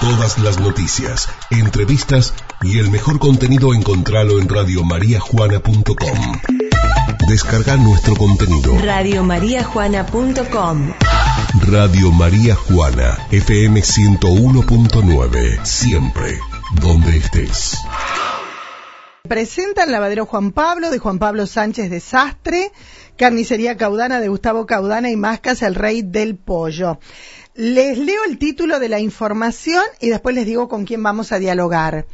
Todas las noticias, entrevistas y el mejor contenido encontralo en radiomariajuana.com. Descarga nuestro contenido. Radiomariajuana.com Radio María Juana, FM 101.9. Siempre, donde estés. Presenta el lavadero Juan Pablo de Juan Pablo Sánchez de Sastre, carnicería caudana de Gustavo Caudana y Mascas, el rey del pollo. Les leo el título de la información y después les digo con quién vamos a dialogar.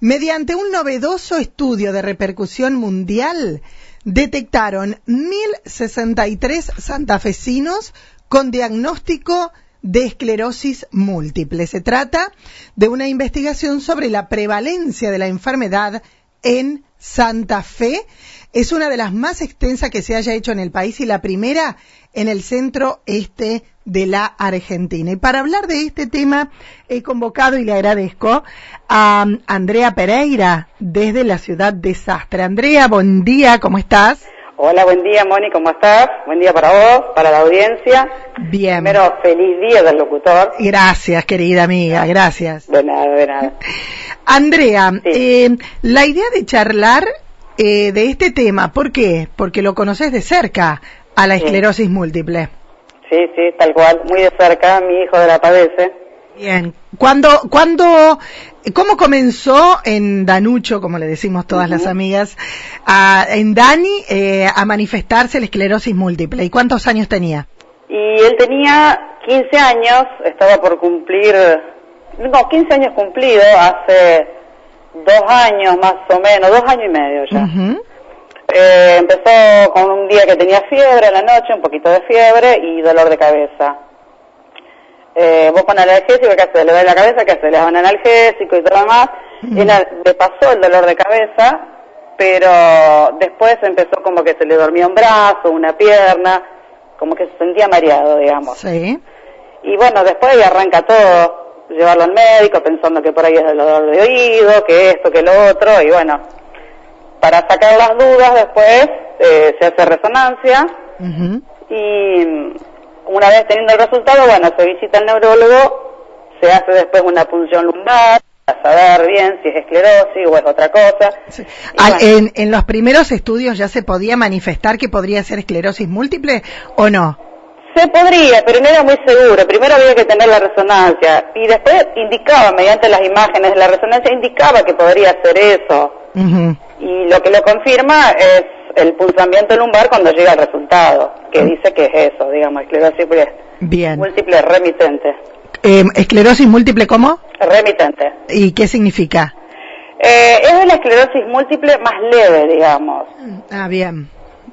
Mediante un novedoso estudio de repercusión mundial, detectaron 1.063 santafesinos con diagnóstico de esclerosis múltiple. Se trata de una investigación sobre la prevalencia de la enfermedad en Santa Fe. Es una de las más extensas que se haya hecho en el país y la primera en el centro este de la Argentina. Y para hablar de este tema he convocado y le agradezco a Andrea Pereira desde la ciudad de Sastre. Andrea, buen día, ¿cómo estás? Hola, buen día, Moni, ¿cómo estás? Buen día para vos, para la audiencia. Bien. Primero, feliz día del locutor. Gracias, querida amiga, gracias. De nada, de nada. Andrea, eh, la idea de charlar eh, de este tema, ¿por qué? Porque lo conoces de cerca, a la esclerosis múltiple. Sí, sí, tal cual, muy de cerca, mi hijo de la padece. Bien. ¿Cuándo, cuándo, cómo comenzó en Danucho, como le decimos todas las amigas, a, en Dani, eh, a manifestarse la esclerosis múltiple? ¿Y cuántos años tenía? Y él tenía 15 años, estaba por cumplir, no, 15 años cumplido, hace dos años más o menos, dos años y medio ya. Eh, empezó con un día que tenía fiebre a la noche, un poquito de fiebre y dolor de cabeza. Eh, vos con analgésico, ¿qué haces? Le da la cabeza, ¿qué haces? Le das un analgésico y todo lo demás. Y na- le pasó el dolor de cabeza, pero después empezó como que se le dormía un brazo, una pierna, como que se sentía mareado, digamos. Sí. Y bueno, después ahí arranca todo, llevarlo al médico pensando que por ahí es el dolor de oído, que esto, que lo otro, y bueno, para sacar las dudas después eh, se hace resonancia y mm, una vez teniendo el resultado, bueno, se visita al neurólogo, se hace después una punción lumbar para saber bien si es esclerosis o es otra cosa. Sí. Bueno, en, en los primeros estudios ya se podía manifestar que podría ser esclerosis múltiple o no? Se podría, pero no era muy seguro. Primero había que tener la resonancia y después indicaba, mediante las imágenes de la resonancia, indicaba que podría ser eso. Y lo que lo confirma es el punzamiento lumbar cuando llega el resultado, que dice que es eso, digamos, esclerosis múltiple- Bien. múltiple remitente. Eh, ¿Esclerosis múltiple cómo? Remitente. ¿Y qué significa? Eh, es de la esclerosis múltiple más leve, digamos. Ah, bien.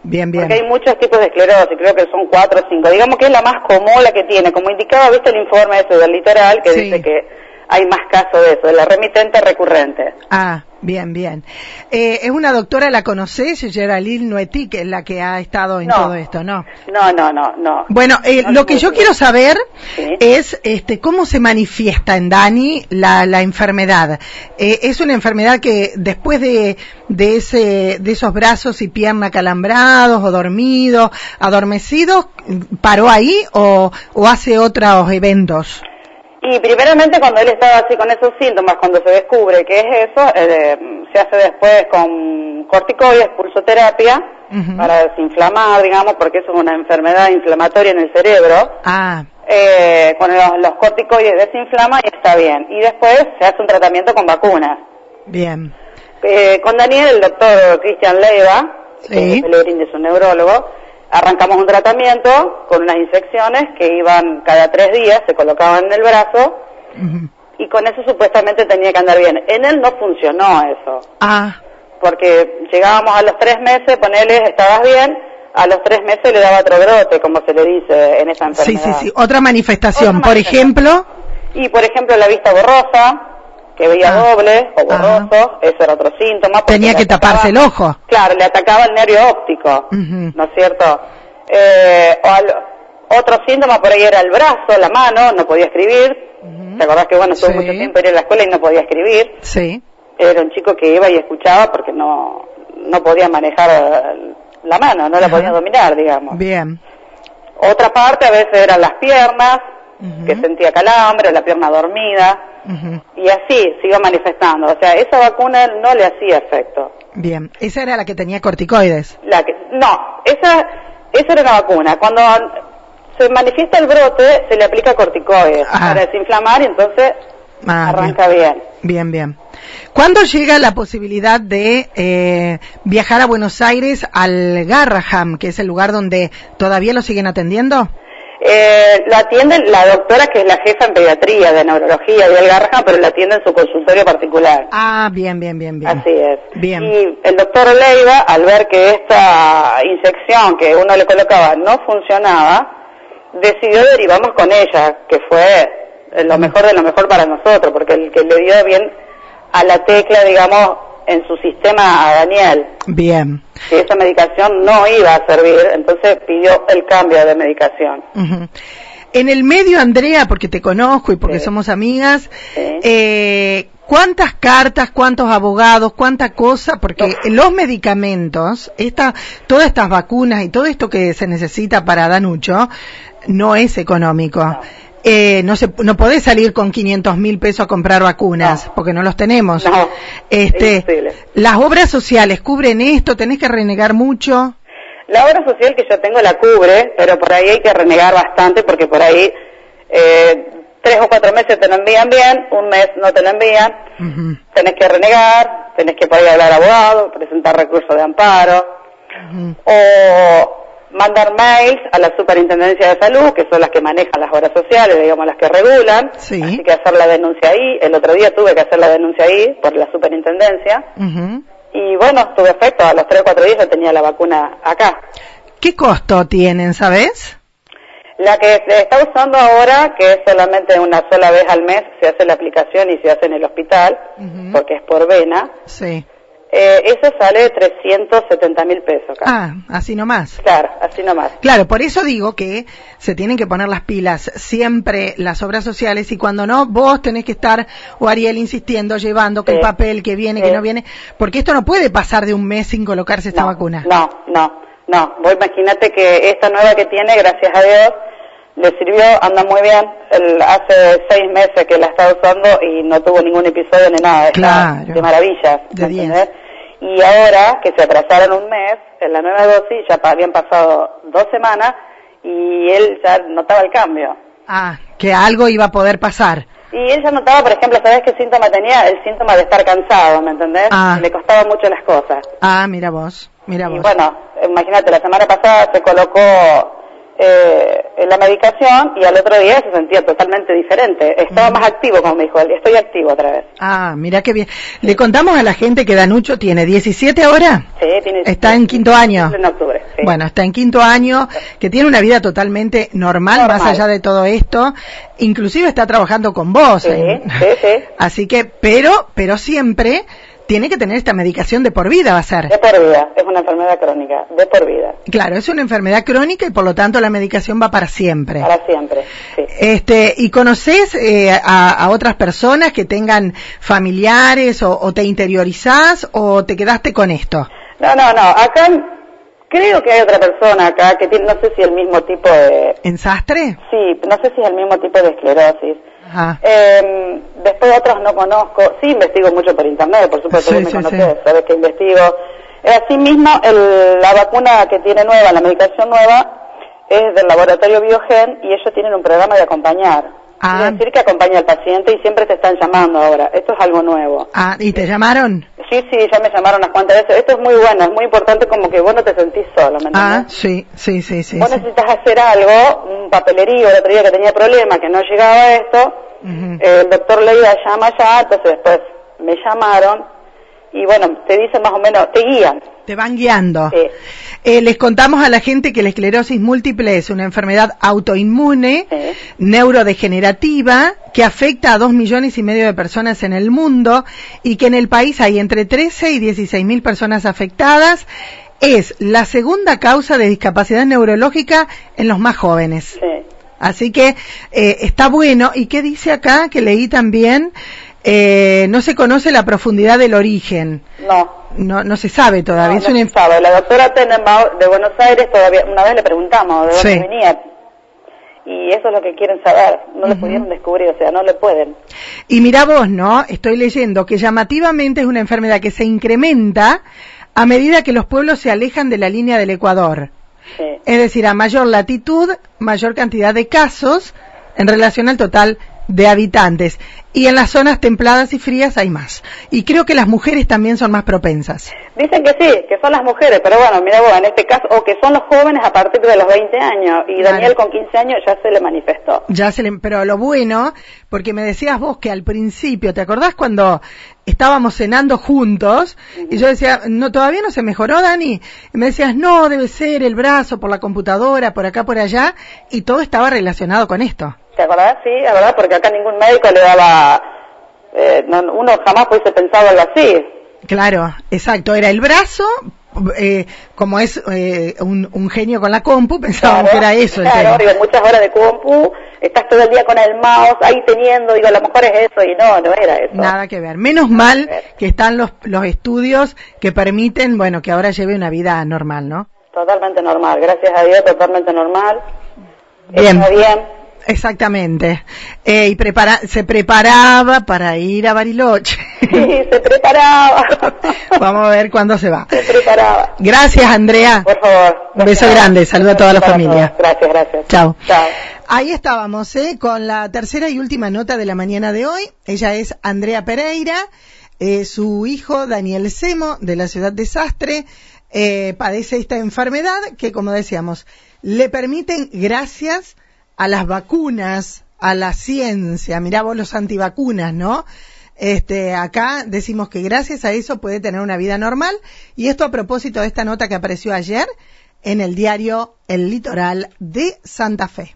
Bien, bien. Porque hay muchos tipos de esclerosis, creo que son cuatro o cinco. Digamos que es la más común la que tiene. Como indicaba, viste el informe ese del literal que Sí. dice que hay más casos de eso, de la remitente recurrente. Ah, bien, bien. Eh, es una doctora, ¿la conocés? Geraldine Noetti, que es la que ha estado en No. todo esto, ¿no? No, no, no, no. Bueno, eh, No lo que yo quiero saber Sí. es este, cómo se manifiesta en Dani la, la enfermedad. Eh, es una enfermedad que después de, de, ese, de esos brazos y piernas calambrados o dormidos, adormecidos, paró ahí o, o hace otros eventos. Y primeramente cuando él estaba así con esos síntomas, cuando se descubre que es eso, eh, se hace después con corticoides, pulsoterapia, Ujú. para desinflamar, digamos, porque eso es una enfermedad inflamatoria en el cerebro. Ah, Eh, con los, los corticoides desinflama y está bien. Y después se hace un tratamiento con vacunas. bien. Eh, con Daniel, el doctor Cristian Leiva, Sí. que es Pellegrini, es un neurólogo, arrancamos un tratamiento con unas infecciones que iban cada tres días, se colocaban en el brazo y con eso supuestamente tenía que andar bien. En él no funcionó eso, Ah, porque llegábamos a los tres meses, ponele, estabas bien, a los tres meses le daba otro brote, como se le dice en esa sí, enfermedad. sí, sí. Otra manifestación. Otra Por manifestación. ejemplo, Y por ejemplo la vista borrosa, que veía Ah. doble o borroso, eso era otro síntoma. tenía que atacaba- taparse el ojo. Claro, le atacaba el nervio óptico. ¿no es cierto? Eh, o al- otro síntoma por ahí era el brazo, la mano, no podía escribir. ¿Te acordás que bueno, Sí. mucho tiempo ir a la escuela y no podía escribir? Sí. Era un chico que iba y escuchaba porque no, no podía manejar la mano, no la podía dominar, digamos. Bien. Otra parte a veces eran las piernas, que sentía calambre, la pierna dormida. Y así siguió manifestando. O sea, esa vacuna no le hacía efecto. Bien, esa era la que tenía corticoides. La que, no, esa, esa era una vacuna. Cuando se manifiesta el brote, se le aplica corticoides Ah. para desinflamar y entonces Ah, arranca bien. Bien, bien. ¿Cuándo llega la posibilidad de eh, viajar a Buenos Aires al Garraham, que es el lugar donde todavía lo siguen atendiendo? Eh, lo atiende la doctora que es la jefa en pediatría de neurología de Algarraja, pero la atiende en su consultorio particular. Ah, bien, bien, bien, bien. Así es. Bien. Y el doctor Leiva, al ver que esta inyección que uno le colocaba no funcionaba, decidió derivarnos con ella, que fue lo mejor de lo mejor para nosotros, porque el que le dio bien a la tecla, digamos, en su sistema a Daniel, Bien. que esa medicación no iba a servir, entonces pidió el cambio de medicación. Ujú. En el medio, Andrea, porque te conozco y porque Sí. somos amigas, Sí. eh, ¿cuántas cartas, cuántos abogados, cuánta cosa? Porque Uf. los medicamentos, esta, todas estas vacunas y todo esto que se necesita para Danucho, no es económico. No. Eh, no se, no podés salir con 500 mil pesos a comprar vacunas, No. porque no los tenemos. No, este, imposible. las obras sociales cubren esto, tenés que renegar mucho. La obra social que yo tengo la cubre, pero por ahí hay que renegar bastante porque por ahí eh, tres o cuatro meses te lo envían bien, un mes no te lo envían, tenés que renegar, tenés que poder hablar al abogado, presentar recursos de amparo o mandar mails a la Superintendencia de Salud, que son las que manejan las obras sociales, digamos las que regulan, Sí. así que hacer la denuncia ahí, el otro día tuve que hacer la denuncia ahí por la Superintendencia Ujú. y bueno, tuve efecto, a los tres o cuatro días yo tenía la vacuna acá. ¿Qué costo tienen, sabes? La que se está usando ahora, que es solamente una sola vez al mes, se hace la aplicación y se hace en el hospital, porque es por vena, Sí. Eh, eso sale 370 mil pesos acá. Ah, así nomás. Claro, así nomás. Claro, por eso digo que se tienen que poner las pilas siempre las obras sociales y cuando no, vos tenés que estar, o Ariel insistiendo, llevando que Sí. el papel, que viene, que no viene, porque esto no puede pasar de un mes sin colocarse esta no, vacuna. No, no, no. Vos imagínate que esta nueva que tiene, gracias a Dios, le sirvió, anda muy bien. El- hace seis meses que la está usando y no tuvo ningún episodio ni nada. Claro. De maravillas. De ¿me diez. entendés? Y ahora que se atrasaron un mes, en la nueva dosis ya habían pasado dos semanas y él ya notaba el cambio. Ah, que algo iba a poder pasar. Y él ya notaba, por ejemplo, ¿sabes qué síntoma tenía? El síntoma de estar cansado, ¿me entendés? Ah. Le costaba mucho las cosas. Ah, mira vos, mira Y vos. bueno, imagínate, la semana pasada se colocó eh, la medicación y al otro día se sentía totalmente diferente. Estaba más activo, como me dijo él. Estoy activo otra vez. Ah, mira qué bien. Le contamos a la gente que Danucho tiene 17 ahora. Sí, tiene, Está en quinto año. En octubre. sí. Bueno, está en quinto año, que tiene una vida totalmente normal, Normal. más allá de todo esto. Inclusive está trabajando con vos. Sí, sí, sí. Así que, pero, pero siempre tiene que tener esta medicación de por vida, va a ser. De por vida. Es una enfermedad crónica. De por vida. Claro, es una enfermedad crónica y por lo tanto la medicación va para siempre. Para siempre. Sí. Este, ¿y conoces eh, a, a otras personas que tengan familiares o, o te interiorizás o te quedaste con esto? No, no, no. Acá creo que hay otra persona acá que tiene, no sé si el mismo tipo de... ¿En sastre? Sí, no sé si es el mismo tipo de esclerosis. Ajá. Eh, después otros no conozco. Sí investigo mucho por internet, por supuesto, Sí, vos me sí, conocés, sí. sabes que investigo. Asimismo, el- la vacuna que tiene nueva, la medicación nueva, es del laboratorio Biogen y ellos tienen un programa de acompañar. Ah. Quiere decir que acompaña al paciente y siempre te están llamando ahora. Esto es algo nuevo. Ah, ¿y te llamaron? Sí, sí, ya me llamaron unas cuantas veces. Esto es muy bueno, es muy importante como que vos no te sentís solo, ¿me Ah, sí, sí, sí, sí. vos sí. necesitas hacer algo, un papelerío, el otro día que tenía problemas, que no llegaba a esto, el doctor Leiva llama ya, entonces después me llamaron y bueno, te dicen más o menos, te guían. Te van guiando. Sí. Eh, les contamos a la gente que la esclerosis múltiple es una enfermedad autoinmune, Sí. neurodegenerativa, que afecta a dos millones y medio de personas en el mundo y que en el país hay entre 13 y 16 mil personas afectadas. Es la segunda causa de discapacidad neurológica en los más jóvenes. Sí. Así que eh, está bueno. ¿Y qué dice acá? Que leí también, eh, no se conoce la profundidad del origen. No. No, no se sabe todavía. no, es no una se sabe. La doctora Tenenbaum de Buenos Aires todavía, una vez le preguntamos de dónde Sí. venía. y eso es lo que quieren saber. No lo pudieron descubrir, o sea, no lo pueden. Y mira vos, ¿no? Estoy leyendo que llamativamente es una enfermedad que se incrementa a medida que los pueblos se alejan de la línea del Ecuador. Sí. Es decir, a mayor latitud, mayor cantidad de casos en relación al total de habitantes. Y en las zonas templadas y frías hay más. Y creo que las mujeres también son más propensas. Dicen que sí, que son las mujeres, pero bueno, mira vos, en este caso, o que son los jóvenes a partir de los 20 años, y. Daniel con 15 años ya se le manifestó. Ya se le, pero lo bueno, porque me decías vos que al principio, ¿te acordás cuando estábamos cenando juntos? Y yo decía, no, todavía no se mejoró, Dani. Y me decías, no, debe ser el brazo por la computadora, por acá, por allá, y todo estaba relacionado con esto. ¿Te acordás? Sí, la verdad, porque acá ningún médico le daba, eh, no- uno jamás hubiese pensado algo así. Claro, exacto, era el brazo, eh, como es eh, un, un genio con la compu, pensábamos que era eso Claro, digo, muchas horas de compu, estás todo el día con el mouse ahí teniendo, digo, a lo mejor es eso, y no, no era eso. Nada que ver. Menos mal que están los, los estudios que permiten, bueno, que ahora lleve una vida normal, ¿no? Totalmente normal, gracias a Dios, totalmente normal. Bien. Está bien. Exactamente. Eh, y prepara, se preparaba para ir a Bariloche. Sí, se preparaba. Vamos a ver cuándo se va. Se preparaba. Gracias, Andrea. Por favor. Un beso grande, saludo a toda la familia. todos. Gracias, gracias. Chao. Chao. Ahí estábamos, ¿eh? con la tercera y última nota de la mañana de hoy. Ella es Andrea Pereira, eh, su hijo Daniel Semo, de la ciudad de Sastre, eh, padece esta enfermedad que, como decíamos, le permiten, gracias a las vacunas, a la ciencia, mirá vos los antivacunas, ¿no? Este, acá decimos que gracias a eso puede tener una vida normal y esto a propósito de esta nota que apareció ayer en el diario El Litoral de Santa Fe.